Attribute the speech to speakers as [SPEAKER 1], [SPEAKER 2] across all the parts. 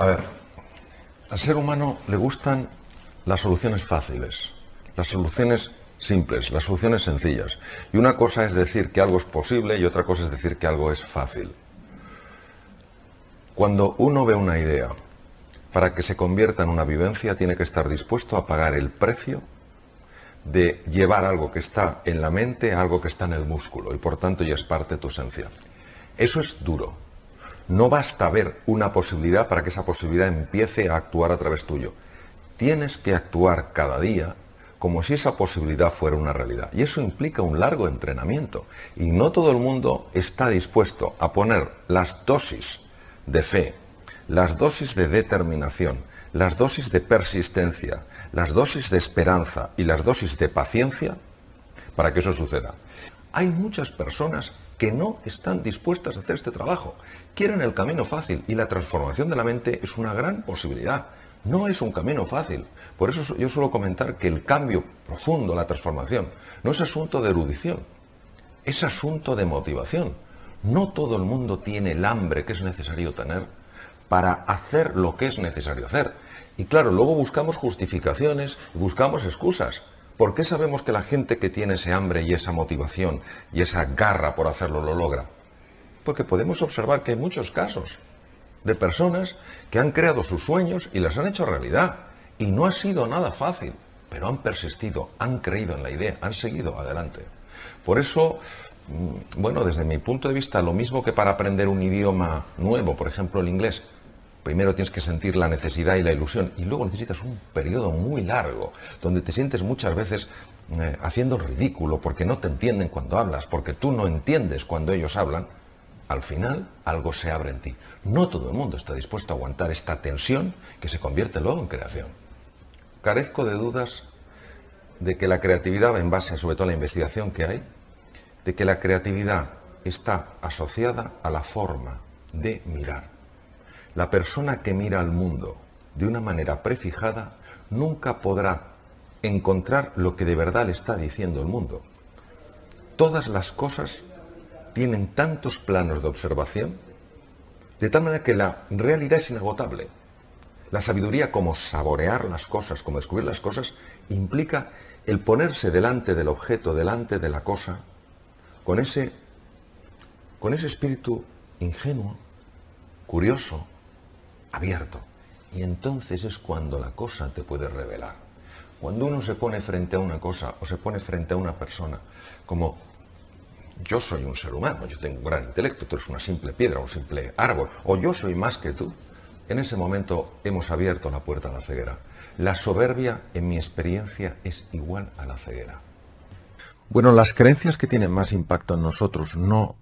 [SPEAKER 1] A ver, al ser humano le gustan las soluciones fáciles, las soluciones simples, las soluciones sencillas. Y una cosa es decir que algo es posible y otra cosa es decir que algo es fácil. Cuando uno ve una idea, para que se convierta en una vivencia, tiene que estar dispuesto a pagar el precio de llevar algo que está en la mente a algo que está en el músculo y por tanto ya es parte de tu esencia. Eso es duro. No basta ver una posibilidad para que esa posibilidad empiece a actuar a través tuyo. Tienes que actuar cada día como si esa posibilidad fuera una realidad. Y eso implica un largo entrenamiento. Y no todo el mundo está dispuesto a poner las dosis de fe, las dosis de determinación, las dosis de persistencia, las dosis de esperanza y las dosis de paciencia para que eso suceda. Hay muchas personas que no están dispuestas a hacer este trabajo. Quieren el camino fácil y la transformación de la mente es una gran posibilidad. No es un camino fácil. Por eso yo suelo comentar que el cambio profundo, la transformación, no es asunto de erudición, es asunto de motivación. No todo el mundo tiene el hambre que es necesario tener para hacer lo que es necesario hacer. Y claro, luego buscamos justificaciones, buscamos excusas. ¿Por qué sabemos que la gente que tiene ese hambre y esa motivación y esa garra por hacerlo lo logra? Porque podemos observar que hay muchos casos de personas que han creado sus sueños y las han hecho realidad. Y no ha sido nada fácil, pero han persistido, han creído en la idea, han seguido adelante. Por eso, mm, bueno, desde mi punto de vista, lo mismo que para aprender un idioma nuevo, por ejemplo el inglés, primero tienes que sentir la necesidad y la ilusión y luego necesitas un periodo muy largo donde te sientes muchas veces eh, haciendo ridículo porque no te entienden cuando hablas, porque tú no entiendes cuando ellos hablan, al final algo se abre en ti. No todo el mundo está dispuesto a aguantar esta tensión que se convierte luego en creación. Carezco de dudas de que la creatividad, en base sobre todo a la investigación que hay, de que la creatividad está asociada a la forma de mirar. La persona que mira al mundo de una manera prefijada nunca podrá encontrar lo que de verdad le está diciendo el mundo. Todas las cosas tienen tantos planos de observación, de tal manera que la realidad es inagotable. La sabiduría como saborear las cosas, como descubrir las cosas, implica el ponerse delante del objeto, delante de la cosa, con ese, con ese espíritu ingenuo, curioso, abierto. Y entonces es cuando la cosa te puede revelar. Cuando uno se pone frente a una cosa o se pone frente a una persona, como yo soy un ser humano, yo tengo un gran intelecto, tú eres una simple piedra, un simple árbol, o yo soy más que tú, en ese momento hemos abierto la puerta a la ceguera. La soberbia, en mi experiencia, es igual a la ceguera. Bueno, las creencias que tienen más impacto en nosotros no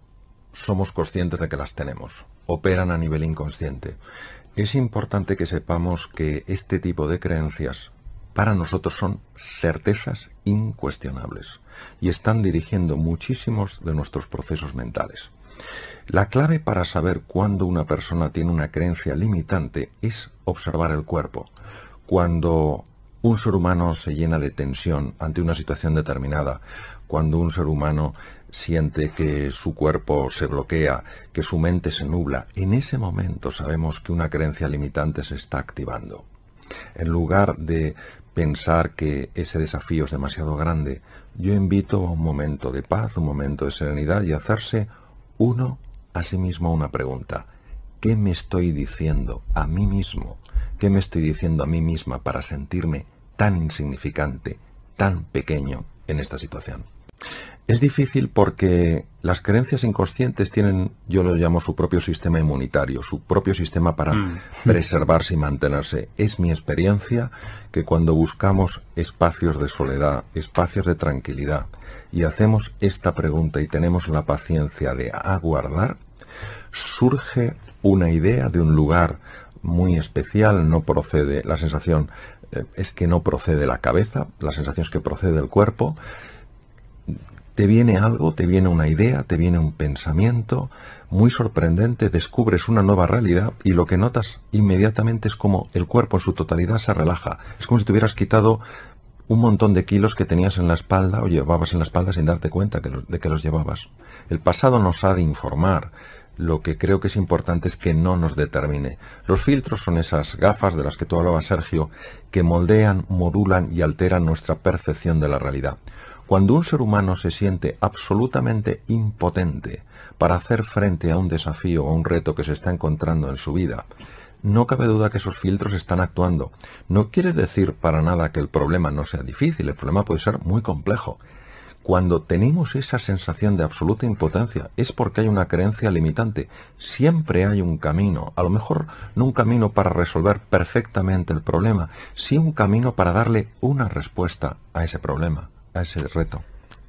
[SPEAKER 1] somos conscientes de que las tenemos, operan a nivel inconsciente. Es importante que sepamos que este tipo de creencias para nosotros son certezas incuestionables y están dirigiendo muchísimos de nuestros procesos mentales. La clave para saber cuándo una persona tiene una creencia limitante es observar el cuerpo. Cuando un ser humano se llena de tensión ante una situación determinada, cuando un ser humano siente que su cuerpo se bloquea, que su mente se nubla, en ese momento sabemos que una creencia limitante se está activando. En lugar de pensar que ese desafío es demasiado grande, yo invito a un momento de paz, un momento de serenidad y hacerse uno a sí mismo una pregunta. ¿Qué me estoy diciendo a mí mismo? ¿Qué me estoy diciendo a mí misma para sentirme tan insignificante, tan pequeño en esta situación? Es difícil porque las creencias inconscientes tienen, yo lo llamo su propio sistema inmunitario, su propio sistema para mm. preservarse y mantenerse. Es mi experiencia que cuando buscamos espacios de soledad, espacios de tranquilidad, y hacemos esta pregunta y tenemos la paciencia de aguardar, surge una idea de un lugar muy especial, no procede, la sensación eh, es que no procede de la cabeza, la sensación es que procede del cuerpo, te viene algo, te viene una idea, te viene un pensamiento muy sorprendente, descubres una nueva realidad y lo que notas inmediatamente es como el cuerpo en su totalidad se relaja. Es como si te hubieras quitado un montón de kilos que tenías en la espalda o llevabas en la espalda sin darte cuenta de que los llevabas. El pasado nos ha de informar lo que creo que es importante es que no nos determine. Los filtros son esas gafas de las que tú hablabas, Sergio, que moldean, modulan y alteran nuestra percepción de la realidad. Cuando un ser humano se siente absolutamente impotente para hacer frente a un desafío o un reto que se está encontrando en su vida, no cabe duda que esos filtros están actuando. No quiere decir para nada que el problema no sea difícil, el problema puede ser muy complejo. Cuando tenemos esa sensación de absoluta impotencia es porque hay una creencia limitante. Siempre hay un camino, a lo mejor no un camino para resolver perfectamente el problema, sí un camino para darle una respuesta a ese problema, a ese reto.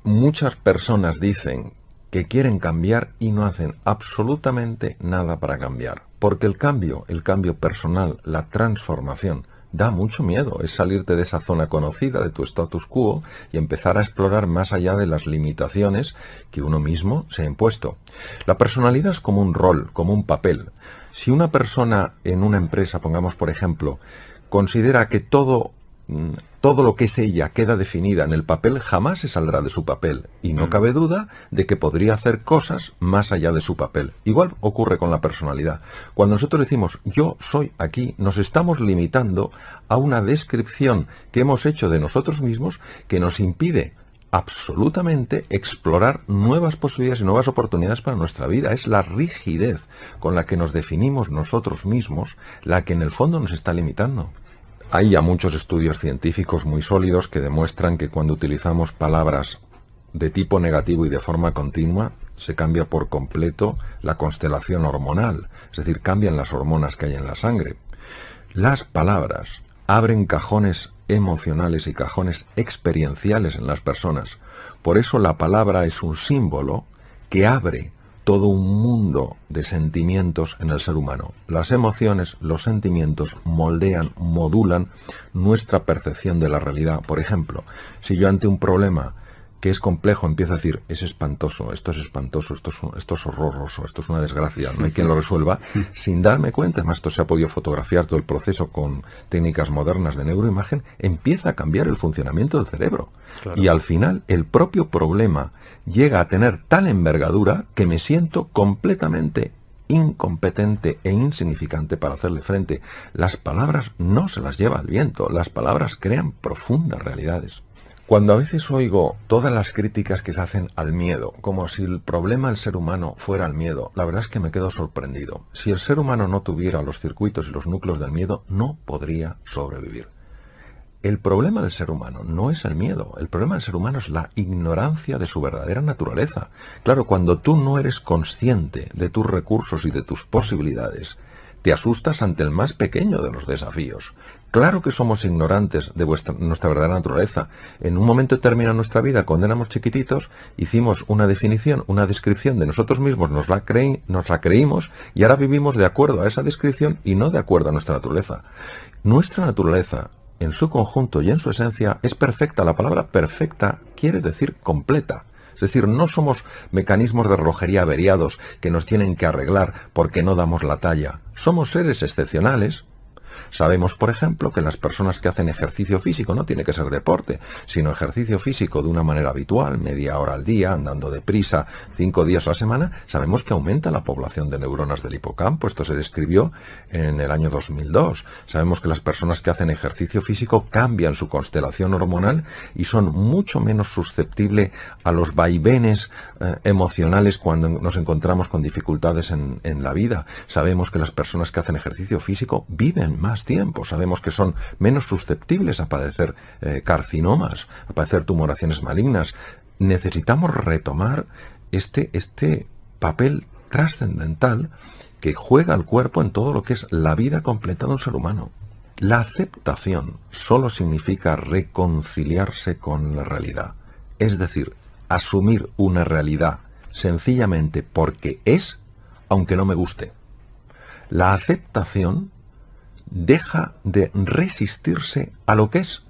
[SPEAKER 1] Muchas personas dicen que quieren cambiar y no hacen absolutamente nada para cambiar. Porque el cambio, el cambio personal, la transformación, da mucho miedo. Es salirte de esa zona conocida, de tu status quo, y empezar a explorar más allá de las limitaciones que uno mismo se ha impuesto. La personalidad es como un rol, como un papel. Si una persona en una empresa, pongamos por ejemplo, considera que todo todo lo que es ella queda definida en el papel, jamás se saldrá de su papel. Y no mm. cabe duda de que podría hacer cosas más allá de su papel. Igual ocurre con la personalidad. Cuando nosotros decimos yo soy aquí, nos estamos limitando a una descripción que hemos hecho de nosotros mismos que nos impide absolutamente explorar nuevas posibilidades y nuevas oportunidades para nuestra vida. Es la rigidez con la que nos definimos nosotros mismos la que en el fondo nos está limitando. Hay ya muchos estudios científicos muy sólidos que demuestran que cuando utilizamos palabras de tipo negativo y de forma continua, se cambia por completo la constelación hormonal, es decir, cambian las hormonas que hay en la sangre. Las palabras abren cajones emocionales y cajones experienciales en las personas. Por eso la palabra es un símbolo que abre todo un mundo de sentimientos en el ser humano. Las emociones, los sentimientos moldean, modulan nuestra percepción de la realidad. Por ejemplo, si yo ante un problema que es complejo empiezo a decir, es espantoso, esto es espantoso, esto es, esto es horroroso, esto es una desgracia, no hay quien lo resuelva, sin darme cuenta, además esto se ha podido fotografiar todo el proceso con técnicas modernas de neuroimagen, empieza a cambiar el funcionamiento del cerebro. Y al final el propio problema llega a tener tal envergadura que me siento completamente incompetente e insignificante para hacerle frente. Las palabras no se las lleva el viento, las palabras crean profundas realidades. Cuando a veces oigo todas las críticas que se hacen al miedo, como si el problema del ser humano fuera el miedo, la verdad es que me quedo sorprendido. Si el ser humano no tuviera los circuitos y los núcleos del miedo, no podría sobrevivir. El problema del ser humano no es el miedo, el problema del ser humano es la ignorancia de su verdadera naturaleza. Claro, cuando tú no eres consciente de tus recursos y de tus posibilidades, te asustas ante el más pequeño de los desafíos. Claro que somos ignorantes de nuestra verdadera naturaleza. En un momento determinado de nuestra vida, cuando éramos chiquititos, hicimos una definición, una descripción de nosotros mismos, nos la, nos la creímos y ahora vivimos de acuerdo a esa descripción y no de acuerdo a nuestra naturaleza. Nuestra naturaleza en su conjunto y en su esencia es perfecta. La palabra perfecta quiere decir completa. Es decir, no somos mecanismos de relojería averiados que nos tienen que arreglar porque no damos la talla. Somos seres excepcionales Sabemos, por ejemplo, que las personas que hacen ejercicio físico, no tiene que ser deporte, sino ejercicio físico de una manera habitual, media hora al día, andando deprisa, cinco días a la semana, sabemos que aumenta la población de neuronas del hipocampo. Esto se describió en el año 2002. Sabemos que las personas que hacen ejercicio físico cambian su constelación hormonal y son mucho menos susceptibles a los vaivenes eh, emocionales cuando nos encontramos con dificultades en, en la vida. Sabemos que las personas que hacen ejercicio físico viven más tiempo. Sabemos que son menos susceptibles a padecer eh, carcinomas, a padecer tumoraciones malignas. Necesitamos retomar este, este papel trascendental que juega el cuerpo en todo lo que es la vida completa de un ser humano. La aceptación solo significa reconciliarse con la realidad, es decir, asumir una realidad sencillamente porque es, aunque no me guste. La aceptación deja de resistirse a lo que es,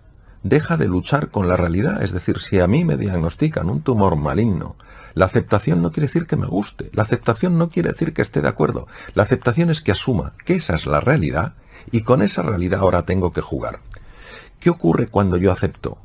[SPEAKER 1] deja de luchar con la realidad. Es decir, si a mí me diagnostican un tumor maligno, la aceptación no quiere decir que me guste, la aceptación no quiere decir que esté de acuerdo, la aceptación es que asuma que esa es la realidad y con esa realidad ahora tengo que jugar. ¿Qué ocurre cuando yo acepto?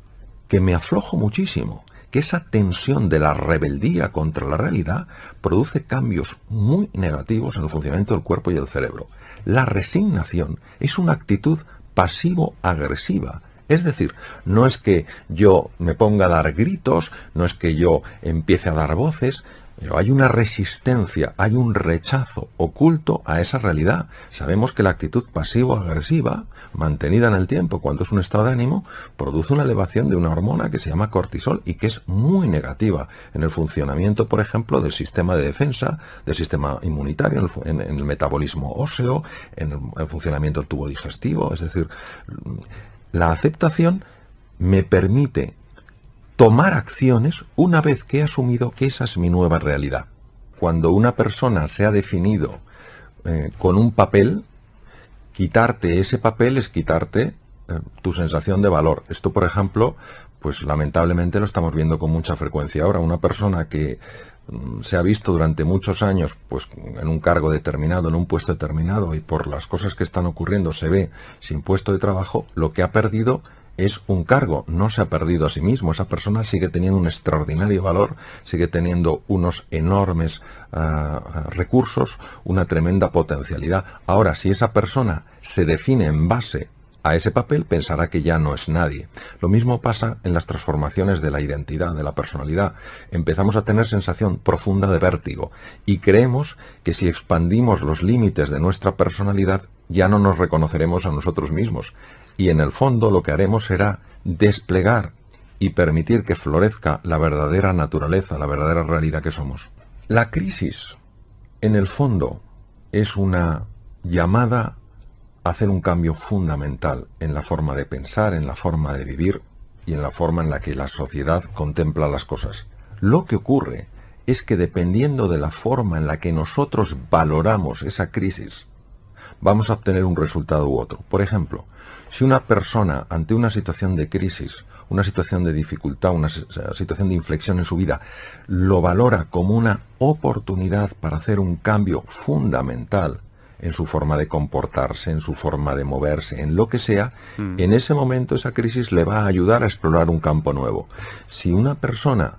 [SPEAKER 1] Que me aflojo muchísimo, que esa tensión de la rebeldía contra la realidad produce cambios muy negativos en el funcionamiento del cuerpo y del cerebro. La resignación es una actitud pasivo-agresiva. Es decir, no es que yo me ponga a dar gritos, no es que yo empiece a dar voces, pero hay una resistencia, hay un rechazo oculto a esa realidad. Sabemos que la actitud pasivo-agresiva, mantenida en el tiempo, cuando es un estado de ánimo, produce una elevación de una hormona que se llama cortisol y que es muy negativa en el funcionamiento, por ejemplo, del sistema de defensa, del sistema inmunitario, en el, metabolismo óseo, en el funcionamiento del tubo digestivo. Es decir, la aceptación me permite tomar acciones una vez que he asumido que esa es mi nueva realidad. Cuando una persona se ha definido eh, con un papel, quitarte ese papel es quitarte eh, tu sensación de valor. Esto, por ejemplo, pues lamentablemente lo estamos viendo con mucha frecuencia ahora. Una persona que mm, se ha visto durante muchos años pues en un cargo determinado, en un puesto determinado y por las cosas que están ocurriendo se ve sin puesto de trabajo, lo que ha perdido es un cargo, no se ha perdido a sí mismo, esa persona sigue teniendo un extraordinario valor, sigue teniendo unos enormes ah, recursos, una tremenda potencialidad. Ahora, si esa persona se define en base a ese papel, pensará que ya no es nadie. Lo mismo pasa en las transformaciones de la identidad, de la personalidad. Empezamos a tener sensación profunda de vértigo y creemos que si expandimos los límites de nuestra personalidad, ya no nos reconoceremos a nosotros mismos y en el fondo lo que haremos será desplegar y permitir que florezca la verdadera naturaleza, la verdadera realidad que somos. La crisis, en el fondo, es una llamada a hacer un cambio fundamental en la forma de pensar, en la forma de vivir y en la forma en la que la sociedad contempla las cosas. Lo que ocurre es que dependiendo de la forma en la que nosotros valoramos esa crisis, vamos a obtener un resultado u otro. Por ejemplo, si una persona ante una situación de crisis, una situación de dificultad, una situación de inflexión en su vida, lo valora como una oportunidad para hacer un cambio fundamental en su forma de comportarse, en su forma de moverse, en lo que sea, mm. en ese momento esa crisis le va a ayudar a explorar un campo nuevo. Si una persona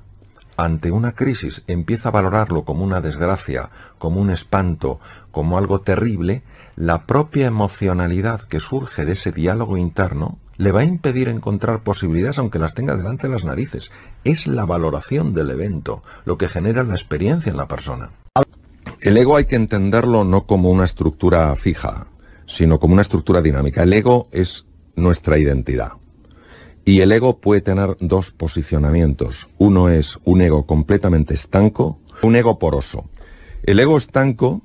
[SPEAKER 1] ante una crisis empieza a valorarlo como una desgracia, como un espanto, como algo terrible, la propia emocionalidad que surge de ese diálogo interno le va a impedir encontrar posibilidades aunque las tenga delante de las narices. Es la valoración del evento lo que genera la experiencia en la persona. El ego hay que entenderlo no como una estructura fija, sino como una estructura dinámica. El ego es nuestra identidad. Y el ego puede tener dos posicionamientos. Uno es un ego completamente estanco, un ego poroso. El ego estanco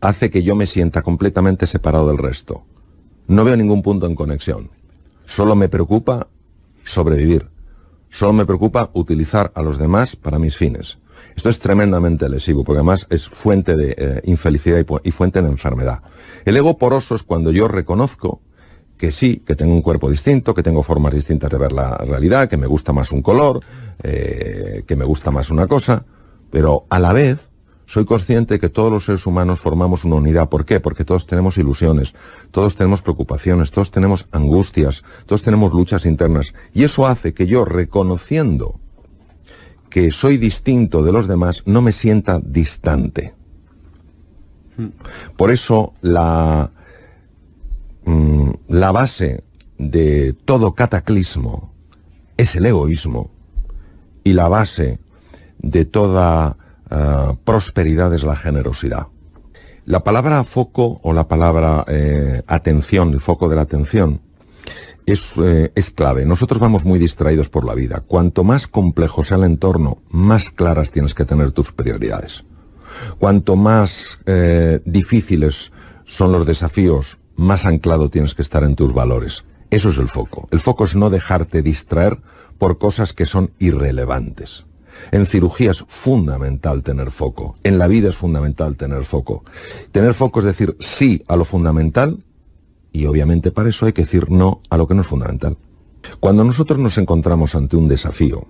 [SPEAKER 1] hace que yo me sienta completamente separado del resto. No veo ningún punto en conexión. Solo me preocupa sobrevivir. Solo me preocupa utilizar a los demás para mis fines. Esto es tremendamente lesivo, porque además es fuente de eh, infelicidad y, fuente de enfermedad. El ego poroso es cuando yo reconozco que sí, que tengo un cuerpo distinto, que tengo formas distintas de ver la realidad, que me gusta más un color, eh, que me gusta más una cosa, pero a la vez soy consciente que todos los seres humanos formamos una unidad. ¿Por qué? Porque todos tenemos ilusiones, todos tenemos preocupaciones, todos tenemos angustias, todos tenemos luchas internas. Y eso hace que yo, reconociendo que soy distinto de los demás, no me sienta distante. Por eso la, Mm, la base de todo cataclismo es el egoísmo y la base de toda eh, prosperidad es la generosidad. La palabra foco o la palabra eh, atención, el foco de la atención, es, eh, es, clave. Nosotros vamos muy distraídos por la vida. Cuanto más complejo sea el entorno, más claras tienes que tener tus prioridades. Cuanto más difíciles son los desafíos, más anclado tienes que estar en tus valores. Eso es el foco. El foco es no dejarte distraer por cosas que son irrelevantes. En cirugía es fundamental tener foco. En la vida es fundamental tener foco. Tener foco es decir sí a lo fundamental y obviamente para eso hay que decir no a lo que no es fundamental. Cuando nosotros nos encontramos ante un desafío,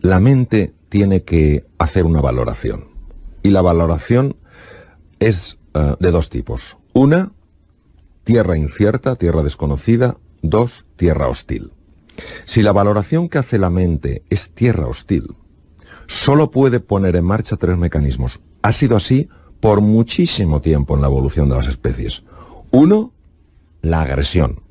[SPEAKER 1] la mente tiene que hacer una valoración. Y la valoración es eh, de dos tipos. Una, tierra incierta, tierra desconocida, dos, tierra hostil. Si la valoración que hace la mente es tierra hostil, solo puede poner en marcha tres mecanismos. Ha sido así por muchísimo tiempo en la evolución de las especies. Uno, la agresión.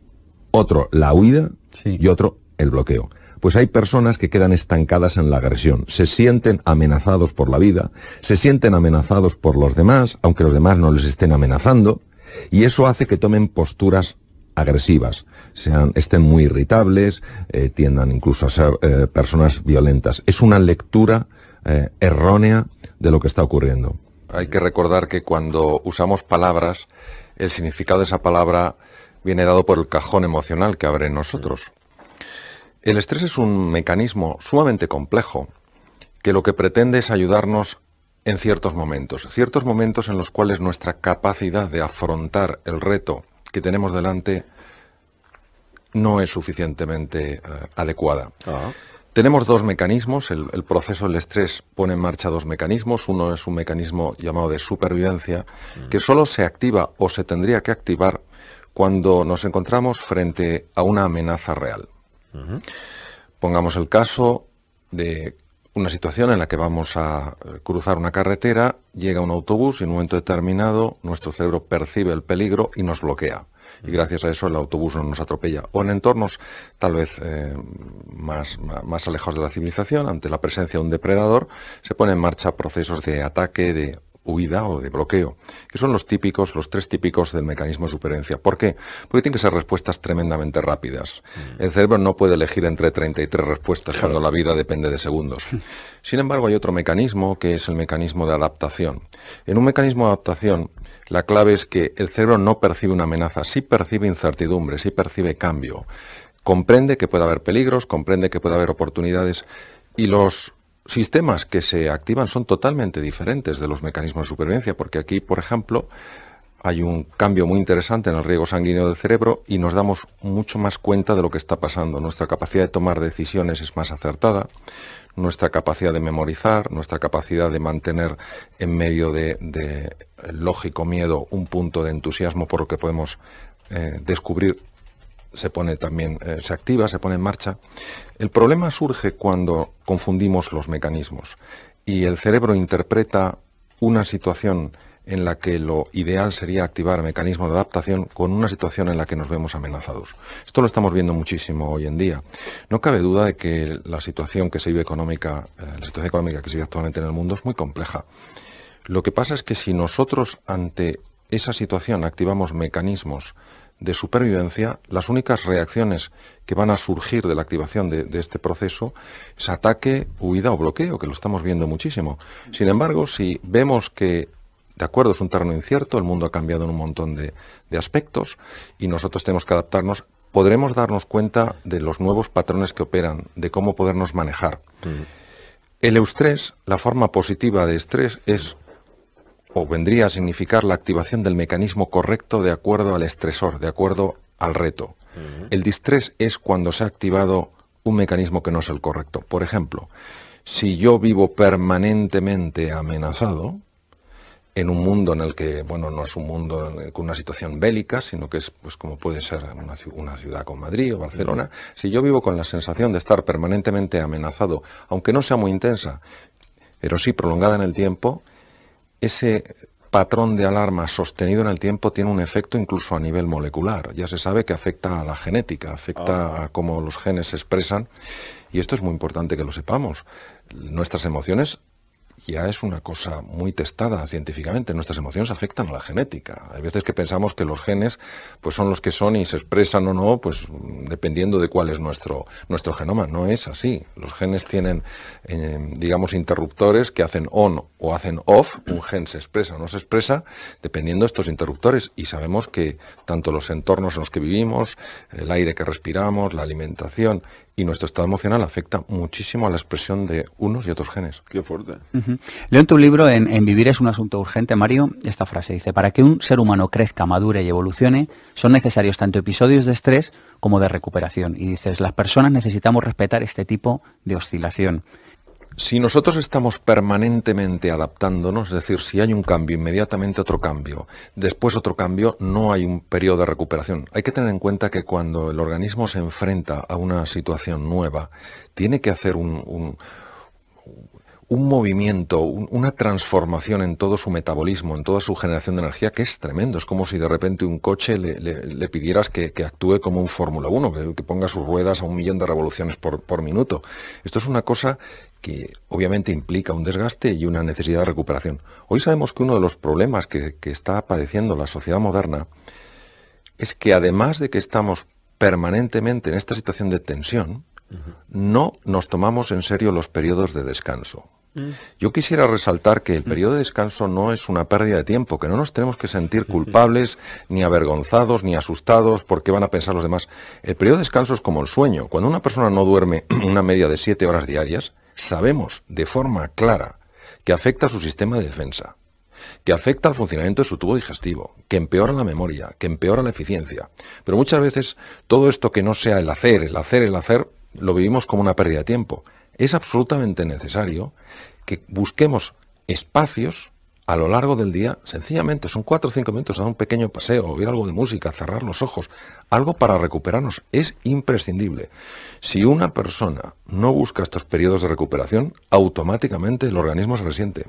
[SPEAKER 1] Otro, la huida. Y otro, el bloqueo. Pues hay personas que quedan estancadas en la agresión, se sienten amenazados por la vida, se sienten amenazados por los demás, aunque los demás no les estén amenazando, y eso hace que tomen posturas agresivas, sean, estén muy irritables, eh, tiendan incluso a ser eh, personas violentas. Es una lectura eh, errónea de lo que está ocurriendo. Hay que recordar que cuando usamos palabras, el significado de esa palabra viene dado por el cajón emocional que abre en nosotros. El estrés es un mecanismo sumamente complejo que lo que pretende es ayudarnos en ciertos momentos, ciertos momentos en los cuales nuestra capacidad de afrontar el reto que tenemos delante no es suficientemente eh, adecuada. Ah. Tenemos dos mecanismos, el, proceso del estrés pone en marcha dos mecanismos, uno es un mecanismo llamado de supervivencia, mm. que solo se activa o se tendría que activar cuando nos encontramos frente a una amenaza real. Pongamos el caso de una situación en la que vamos a eh, cruzar una carretera, llega un autobús y en un momento determinado nuestro cerebro percibe el peligro y nos bloquea. Y gracias a eso el autobús no nos atropella. O en entornos tal vez eh, más, más alejados de la civilización, ante la presencia de un depredador, se ponen en marcha procesos de ataque, de huida o de bloqueo, que son los típicos, los tres típicos del mecanismo de supervivencia. ¿Por qué? Porque tienen que ser respuestas tremendamente rápidas. Mm. El cerebro no puede elegir entre 33 respuestas cuando la vida depende de segundos. Sin embargo, hay otro mecanismo que es el mecanismo de adaptación. En un mecanismo de adaptación, la clave es que el cerebro no percibe una amenaza, sí percibe incertidumbre, sí percibe cambio. Comprende que puede haber peligros, comprende que puede haber oportunidades y los sistemas que se activan son totalmente diferentes de los mecanismos de supervivencia, porque aquí, por ejemplo, hay un cambio muy interesante en el riego sanguíneo del cerebro y nos damos mucho más cuenta de lo que está pasando. Nuestra capacidad de tomar decisiones es más acertada, nuestra capacidad de memorizar, nuestra capacidad de mantener en medio de, lógico miedo un punto de entusiasmo por lo que podemos eh, descubrir se pone también, eh, se activa, se pone en marcha. El problema surge cuando confundimos los mecanismos y el cerebro interpreta una situación en la que lo ideal sería activar mecanismos de adaptación con una situación en la que nos vemos amenazados. Esto lo estamos viendo muchísimo hoy en día. No cabe duda de que la situación que se vive económica, eh, la situación económica que se vive actualmente en el mundo es muy compleja. Lo que pasa es que si nosotros ante esa situación activamos mecanismos de supervivencia, las únicas reacciones que van a surgir de la activación de, este proceso es ataque, huida o bloqueo, que lo estamos viendo muchísimo. Sin embargo, si vemos que, de acuerdo, es un terreno incierto, el mundo ha cambiado en un montón de, aspectos y nosotros tenemos que adaptarnos, podremos darnos cuenta de los nuevos patrones que operan, de cómo podernos manejar. Mm. El eustrés, la forma positiva de estrés, es o vendría a significar la activación del mecanismo correcto de acuerdo al estresor, de acuerdo al reto. El distrés es cuando se ha activado un mecanismo que no es el correcto. Por ejemplo, si yo vivo permanentemente amenazado, en un mundo en el que, bueno, no es un mundo con una situación bélica, sino que es pues como puede ser una, una ciudad como Madrid o Barcelona, si yo vivo con la sensación de estar permanentemente amenazado, aunque no sea muy intensa, pero sí prolongada en el tiempo, ese patrón de alarma sostenido en el tiempo tiene un efecto incluso a nivel molecular. Ya se sabe que afecta a la genética, afecta ah. a cómo los genes se expresan y esto es muy importante que lo sepamos. Nuestras emociones ya es una cosa muy testada científicamente. Nuestras emociones afectan a la genética. Hay veces que pensamos que los genes pues son los que son y se expresan o no, pues dependiendo de cuál es nuestro, nuestro genoma. No es así. Los genes tienen, eh, digamos, interruptores que hacen on o hacen off. Un gen se expresa o no se expresa dependiendo de estos interruptores. Y sabemos que tanto los entornos en los que vivimos, el aire que respiramos, la alimentación y nuestro estado emocional afecta muchísimo a la expresión de unos y otros genes.
[SPEAKER 2] Qué fuerte. Leo en tu libro, en, Vivir es un asunto urgente, Mario, esta frase dice, para que un ser humano crezca, madure y evolucione, son necesarios tanto episodios de estrés como de recuperación. Y dices, las personas necesitamos respetar este tipo de oscilación.
[SPEAKER 1] Si nosotros estamos permanentemente adaptándonos, es decir, si hay un cambio, inmediatamente otro cambio, después otro cambio, no hay un periodo de recuperación. Hay que tener en cuenta que cuando el organismo se enfrenta a una situación nueva, tiene que hacer un, un movimiento, una transformación en todo su metabolismo, en toda su generación de energía, que es tremendo. Es como si de repente un coche le, pidieras que, actúe como un Fórmula 1, que, ponga sus ruedas a un millón de revoluciones por, minuto. Esto es una cosa que obviamente implica un desgaste y una necesidad de recuperación. Hoy sabemos que uno de los problemas que, está padeciendo la sociedad moderna es que además de que estamos permanentemente en esta situación de tensión, no nos tomamos en serio los periodos de descanso. Yo quisiera resaltar que el periodo de descanso no es una pérdida de tiempo, que no nos tenemos que sentir culpables, ni avergonzados, ni asustados por qué van a pensar los demás. El periodo de descanso es como el sueño. Cuando una persona no duerme una media de siete horas diarias, sabemos de forma clara que afecta a su sistema de defensa, que afecta al funcionamiento de su tubo digestivo, que empeora la memoria, que empeora la eficiencia. Pero muchas veces todo esto que no sea el hacer, el hacer, el hacer, lo vivimos como una pérdida de tiempo es absolutamente necesario que busquemos espacios a lo largo del día, sencillamente, son cuatro o cinco minutos, dar un pequeño paseo, oír algo de música, cerrar los ojos, algo para recuperarnos, es imprescindible. Si una persona no busca estos periodos de recuperación, automáticamente el organismo se resiente.